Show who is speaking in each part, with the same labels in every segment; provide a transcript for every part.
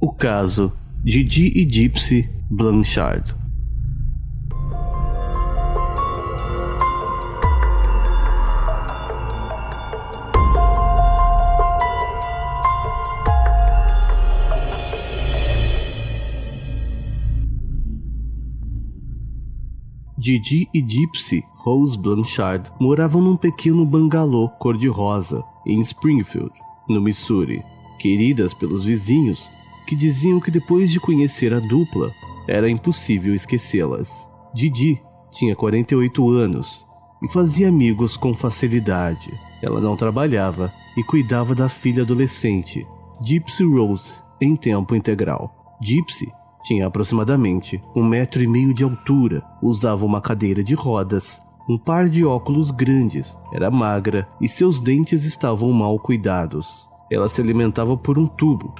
Speaker 1: O caso Didi e Gypsy Blanchard. Didi e Gypsy Rose Blanchard moravam num pequeno bangalô cor-de-rosa em Springfield, no Missouri, queridas pelos vizinhos que diziam que depois de conhecer a dupla era impossível esquecê-las. Didi tinha 48 anos e fazia amigos com facilidade. Ela não trabalhava e cuidava da filha adolescente, Gypsy Rose, em tempo integral. Gypsy tinha aproximadamente um metro e meio de altura, usava uma cadeira de rodas, um par de óculos grandes, era magra e seus dentes estavam mal cuidados. Ela se alimentava por um tubo.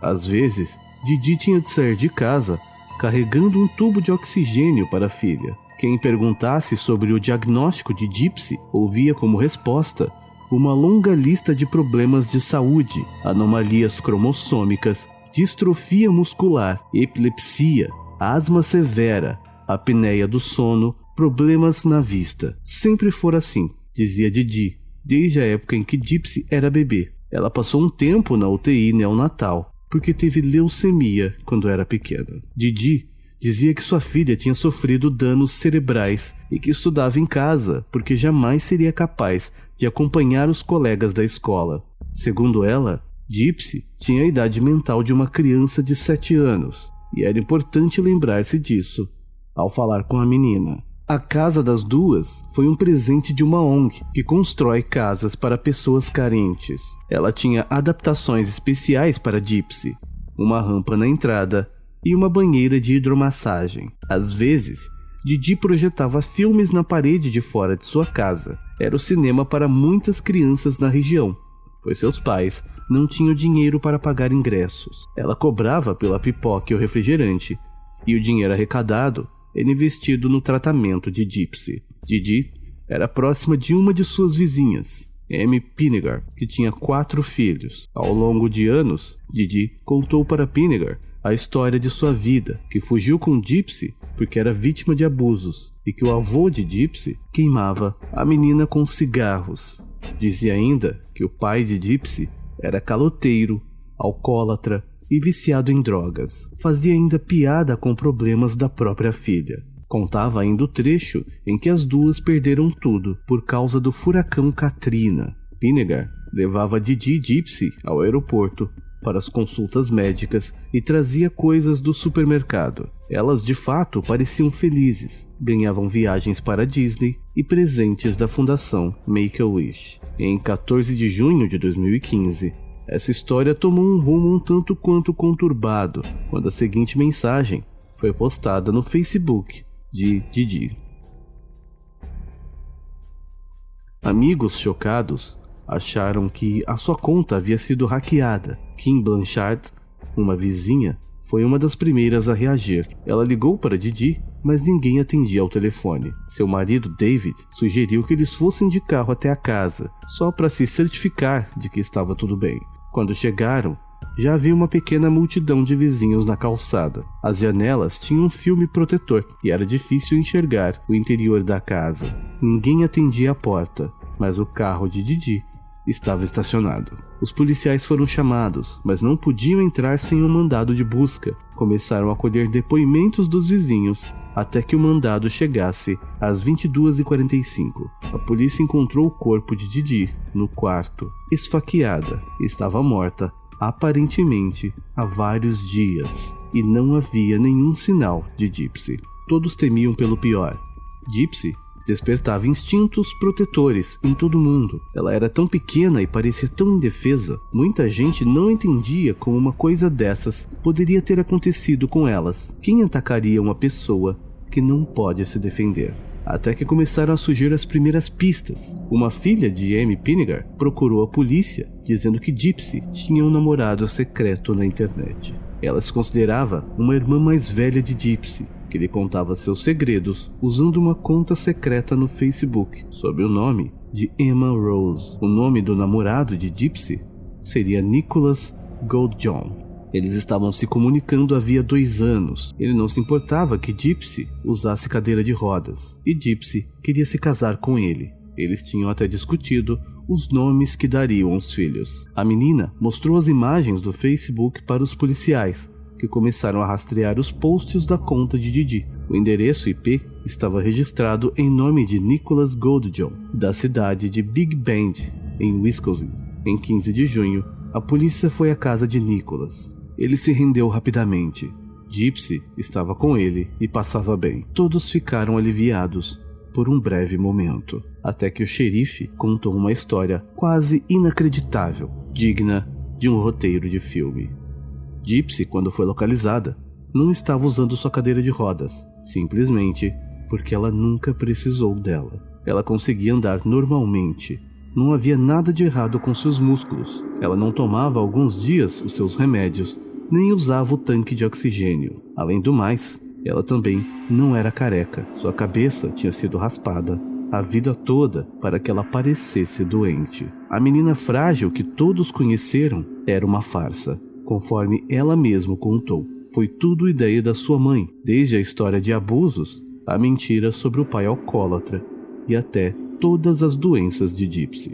Speaker 1: Às vezes, Didi tinha de sair de casa carregando um tubo de oxigênio para a filha. Quem perguntasse sobre o diagnóstico de Gypsy ouvia como resposta uma longa lista de problemas de saúde, anomalias cromossômicas, distrofia muscular, epilepsia, asma severa, apneia do sono, problemas na vista. Sempre for assim, dizia Didi, desde a época em que Gypsy era bebê. Ela passou um tempo na UTI neonatal, porque teve leucemia quando era pequena. Didi dizia que sua filha tinha sofrido danos cerebrais e que estudava em casa porque jamais seria capaz de acompanhar os colegas da escola. Segundo ela, Gypsy tinha a idade mental de uma criança de 7 anos, e era importante lembrar-se disso ao falar com a menina. A casa das duas foi um presente de uma ONG que constrói casas para pessoas carentes. Ela tinha adaptações especiais para Gypsy, uma rampa na entrada e uma banheira de hidromassagem. Às vezes, Didi projetava filmes na parede de fora de sua casa. Era o cinema para muitas crianças na região, pois seus pais não tinham dinheiro para pagar ingressos. Ela cobrava pela pipoca e o refrigerante, e o dinheiro arrecadado investido no tratamento de Gypsy. Didi era próxima de uma de suas vizinhas, Amy Pinegar, que tinha quatro filhos. Ao longo de anos, Didi contou para Pinegar a história de sua vida, que fugiu com Gypsy porque era vítima de abusos e que o avô de Gypsy queimava a menina com cigarros. Dizia ainda que o pai de Gypsy era caloteiro, alcoólatra e viciado em drogas. Fazia ainda piada com problemas da própria filha. Contava ainda o trecho em que as duas perderam tudo por causa do furacão Katrina. Pinegar levava Didi e Gypsy ao aeroporto para as consultas médicas e trazia coisas do supermercado. Elas de fato pareciam felizes, ganhavam viagens para Disney e presentes da fundação Make-A-Wish. Em 14 de junho de 2015, essa história tomou um rumo um tanto quanto conturbado quando a seguinte mensagem foi postada no Facebook de Didi. Amigos chocados acharam que a sua conta havia sido hackeada. Kim Blanchard, uma vizinha, foi uma das primeiras a reagir. Ela ligou para Didi, mas ninguém atendia ao telefone. Seu marido, David, sugeriu que eles fossem de carro até a casa, só para se certificar de que estava tudo bem. Quando chegaram, já havia uma pequena multidão de vizinhos na calçada. As janelas tinham um filme protetor e era difícil enxergar o interior da casa. Ninguém atendia a porta, mas o carro de Didi estava estacionado. Os policiais foram chamados, mas não podiam entrar sem um mandado de busca. Começaram a colher depoimentos dos vizinhos até que o mandado chegasse às 22h45. A polícia encontrou o corpo de Didi no quarto, esfaqueada, estava morta, aparentemente há vários dias, e não havia nenhum sinal de Gypsy. Todos temiam pelo pior. Gypsy despertava instintos protetores em todo mundo. Ela era tão pequena e parecia tão indefesa. Muita gente não entendia como uma coisa dessas poderia ter acontecido com elas. Quem atacaria uma pessoa que não pode se defender? Até que começaram a surgir as primeiras pistas. Uma filha de Amy Pinegar procurou a polícia, dizendo que Gypsy tinha um namorado secreto na internet. Ela se considerava uma irmã mais velha de Gypsy que lhe contava seus segredos usando uma conta secreta no Facebook sob o nome de Emma Rose. O nome do namorado de Gypsy seria Nicholas Goldjohn. Eles estavam se comunicando havia dois anos. Ele não se importava que Gypsy usasse cadeira de rodas, e Gypsy queria se casar com ele. Eles tinham até discutido os nomes que dariam aos filhos. A menina mostrou as imagens do Facebook para os policiais, que começaram a rastrear os posts da conta de Didi. O endereço IP estava registrado em nome de Nicholas Goldjohn, da cidade de Big Bend, em Wisconsin. Em 15 de junho, a polícia foi à casa de Nicholas. Ele se rendeu rapidamente. Gypsy estava com ele e passava bem. Todos ficaram aliviados por um breve momento, até que o xerife contou uma história quase inacreditável, digna de um roteiro de filme. Gypsy, quando foi localizada, não estava usando sua cadeira de rodas, simplesmente porque ela nunca precisou dela. Ela conseguia andar normalmente. Não havia nada de errado com seus músculos. Ela não tomava há alguns dias os seus remédios, nem usava o tanque de oxigênio. Além do mais, ela também não era careca, sua cabeça tinha sido raspada a vida toda para que ela parecesse doente. A menina frágil que todos conheceram era uma farsa, conforme ela mesma contou. Foi tudo ideia da sua mãe, desde a história de abusos, a mentira sobre o pai alcoólatra e até todas as doenças de Gypsy.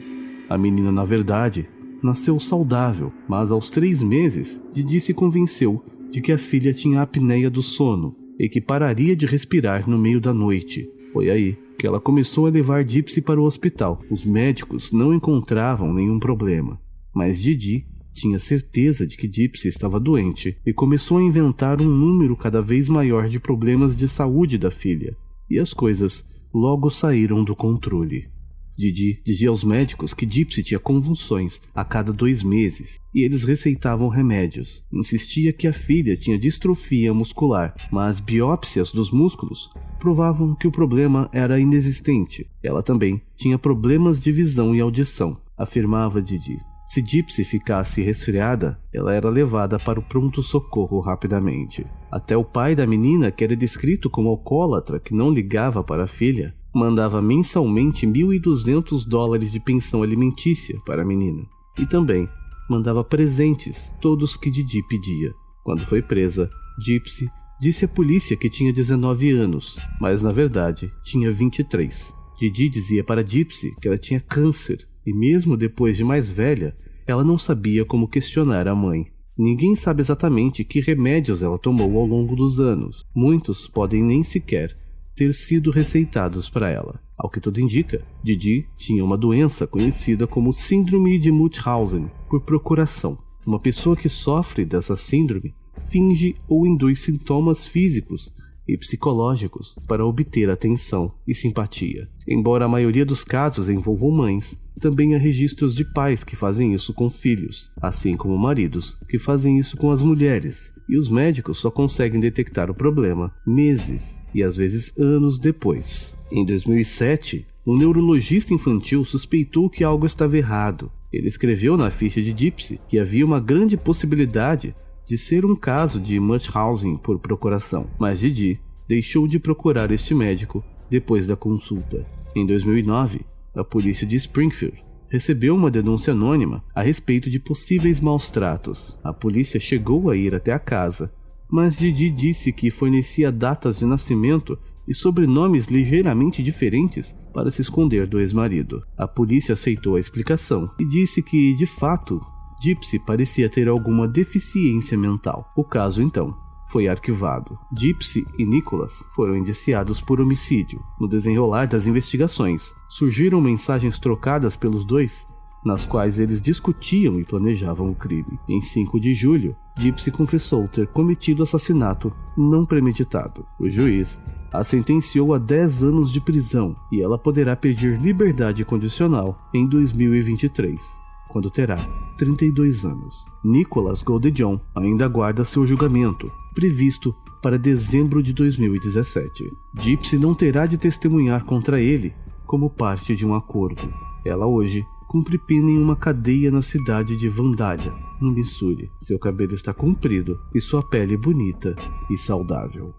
Speaker 1: A menina, na verdade, nasceu saudável, mas aos três meses, Didi se convenceu de que a filha tinha apneia do sono e que pararia de respirar no meio da noite. Foi aí que ela começou a levar Gypsy para o hospital. Os médicos não encontravam nenhum problema, mas Didi tinha certeza de que Gypsy estava doente e começou a inventar um número cada vez maior de problemas de saúde da filha. E as coisas logo saíram do controle. Didi dizia aos médicos que Gypsy tinha convulsões a cada dois meses e eles receitavam remédios. Insistia que a filha tinha distrofia muscular, mas biópsias dos músculos provavam que o problema era inexistente. Ela também tinha problemas de visão e audição, afirmava Didi. Se Gypsy ficasse resfriada, ela era levada para o pronto-socorro rapidamente. Até o pai da menina, que era descrito como alcoólatra que não ligava para a filha, mandava mensalmente 1.200 dólares de pensão alimentícia para a menina. E também mandava presentes, todos que Didi pedia. Quando foi presa, Gypsy disse à polícia que tinha 19 anos, mas na verdade tinha 23. Didi dizia para Gypsy que ela tinha câncer e mesmo depois de mais velha, ela não sabia como questionar a mãe. Ninguém sabe exatamente que remédios ela tomou ao longo dos anos. Muitos podem nem sequer ter sido receitados para ela. Ao que tudo indica, Didi tinha uma doença conhecida como Síndrome de Munchausen por procuração. Uma pessoa que sofre dessa síndrome finge ou induz sintomas físicos e psicológicos para obter atenção e simpatia. Embora a maioria dos casos envolvam mães, também há registros de pais que fazem isso com filhos, assim como maridos que fazem isso com as mulheres, e os médicos só conseguem detectar o problema meses e às vezes anos depois. Em 2007, um neurologista infantil suspeitou que algo estava errado. Ele escreveu na ficha de Gypsy que havia uma grande possibilidade de ser um caso de Munchausen por procuração, mas Didi deixou de procurar este médico depois da consulta. Em 2009, a polícia de Springfield recebeu uma denúncia anônima a respeito de possíveis maus tratos. A polícia chegou a ir até a casa, mas Didi disse que fornecia datas de nascimento e sobrenomes ligeiramente diferentes para se esconder do ex-marido. A polícia aceitou a explicação e disse que, de fato, Gypsy parecia ter alguma deficiência mental. O caso, então, foi arquivado. Gypsy e Nicholas foram indiciados por homicídio. No desenrolar das investigações, surgiram mensagens trocadas pelos dois, nas quais eles discutiam e planejavam o crime. Em 5 de julho, Gypsy confessou ter cometido assassinato não premeditado. O juiz a sentenciou a 10 anos de prisão e ela poderá pedir liberdade condicional em 2023 quando terá 32 anos. Nicholas Goldejohn ainda aguarda seu julgamento, previsto para dezembro de 2017. Gypsy não terá de testemunhar contra ele como parte de um acordo. Ela hoje cumpre pena em uma cadeia na cidade de Vandalia, no Missouri. Seu cabelo está comprido e sua pele bonita e saudável.